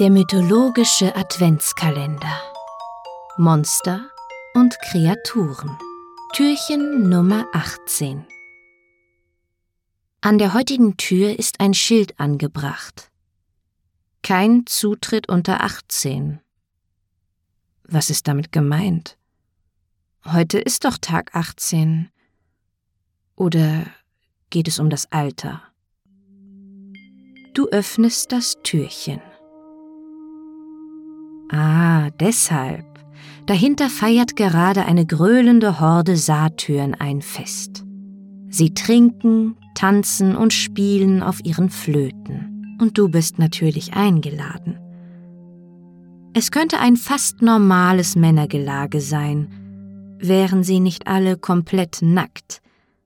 Der mythologische Adventskalender. Monster und Kreaturen. Türchen Nummer 18. An der heutigen Tür ist ein Schild angebracht. Kein Zutritt unter 18. Was ist damit gemeint? Heute ist doch Tag 18. Oder geht es um das Alter? Du öffnest das Türchen. Ah, deshalb. Dahinter feiert gerade eine gröhlende Horde Satyren ein Fest. Sie trinken, tanzen und spielen auf ihren Flöten. Und du bist natürlich eingeladen. Es könnte ein fast normales Männergelage sein, wären sie nicht alle komplett nackt,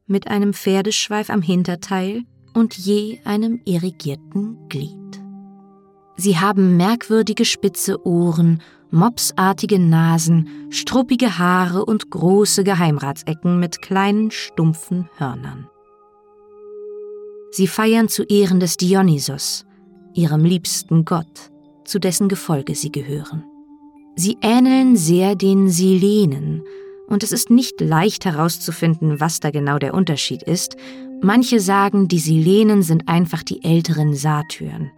mit einem Pferdeschweif am Hinterteil und je einem irrigierten Glied. Sie haben merkwürdige spitze Ohren, mopsartige Nasen, struppige Haare und große Geheimratsecken mit kleinen, stumpfen Hörnern. Sie feiern zu Ehren des Dionysos, ihrem liebsten Gott, zu dessen Gefolge sie gehören. Sie ähneln sehr den Silenen, und es ist nicht leicht herauszufinden, was da genau der Unterschied ist. Manche sagen, die Silenen sind einfach die älteren Satyren,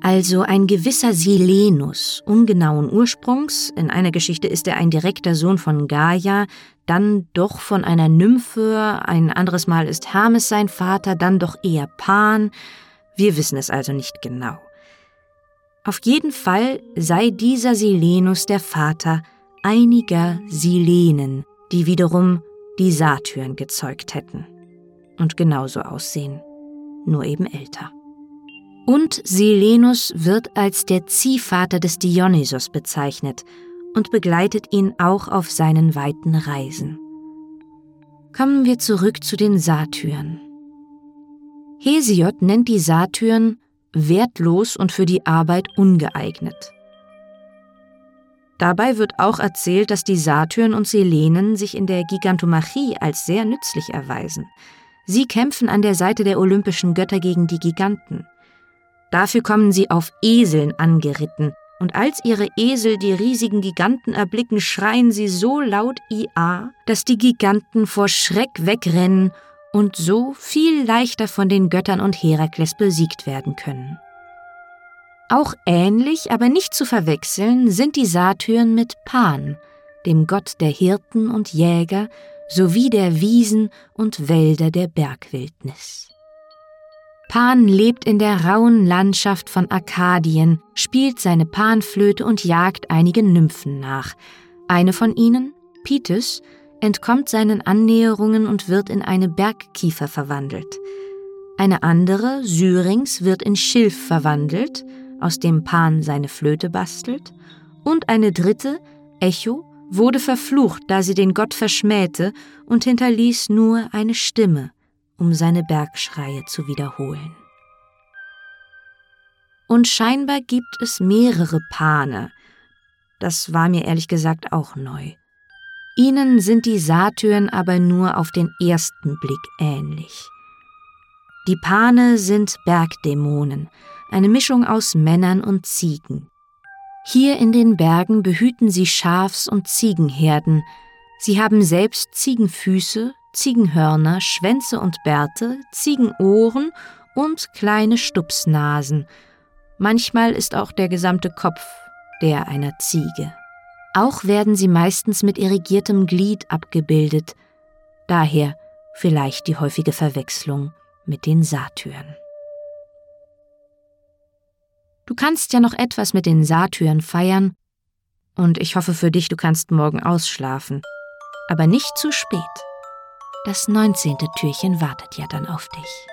also ein gewisser Silenus, ungenauen Ursprungs, in einer Geschichte ist er ein direkter Sohn von Gaia, dann doch von einer Nymphe, ein anderes Mal ist Hermes sein Vater, dann doch eher Pan, wir wissen es also nicht genau. Auf jeden Fall sei dieser Silenus der Vater einiger Silenen, die wiederum die Satyren gezeugt hätten und genauso aussehen, nur eben älter. Und Silenus wird als der Ziehvater des Dionysos bezeichnet und begleitet ihn auch auf seinen weiten Reisen. Kommen wir zurück zu den Satyren. Hesiod nennt die Satyren wertlos und für die Arbeit ungeeignet. Dabei wird auch erzählt, dass die Satyren und Selenen sich in der Gigantomachie als sehr nützlich erweisen. Sie kämpfen an der Seite der olympischen Götter gegen die Giganten. Dafür kommen sie auf Eseln angeritten, und als ihre Esel die riesigen Giganten erblicken, schreien sie so laut Ia, dass die Giganten vor Schreck wegrennen und so viel leichter von den Göttern und Herakles besiegt werden können. Auch ähnlich, aber nicht zu verwechseln, sind die Satyren mit Pan, dem Gott der Hirten und Jäger sowie der Wiesen und Wälder der Bergwildnis. Pan lebt in der rauen Landschaft von Arkadien, spielt seine Panflöte und jagt einigen Nymphen nach. Eine von ihnen, Pitis, entkommt seinen Annäherungen und wird in eine Bergkiefer verwandelt. Eine andere, Syrinx, wird in Schilf verwandelt, aus dem Pan seine Flöte bastelt. Und eine dritte, Echo, wurde verflucht, da sie den Gott verschmähte und hinterließ nur eine Stimme, um seine Bergschreie zu wiederholen. Und scheinbar gibt es mehrere Pane. Das war mir ehrlich gesagt auch neu. Ihnen sind die Satyren aber nur auf den ersten Blick ähnlich. Die Pane sind Bergdämonen, eine Mischung aus Männern und Ziegen. Hier in den Bergen behüten sie Schafs- und Ziegenherden. Sie haben selbst Ziegenfüße, Ziegenhörner, Schwänze und Bärte, Ziegenohren und kleine Stupsnasen. Manchmal ist auch der gesamte Kopf der einer Ziege. Auch werden sie meistens mit irrigiertem Glied abgebildet, daher vielleicht die häufige Verwechslung mit den Satyren. Du kannst ja noch etwas mit den Satyren feiern, und ich hoffe für dich, du kannst morgen ausschlafen, aber nicht zu spät. Das neunzehnte Türchen wartet ja dann auf dich.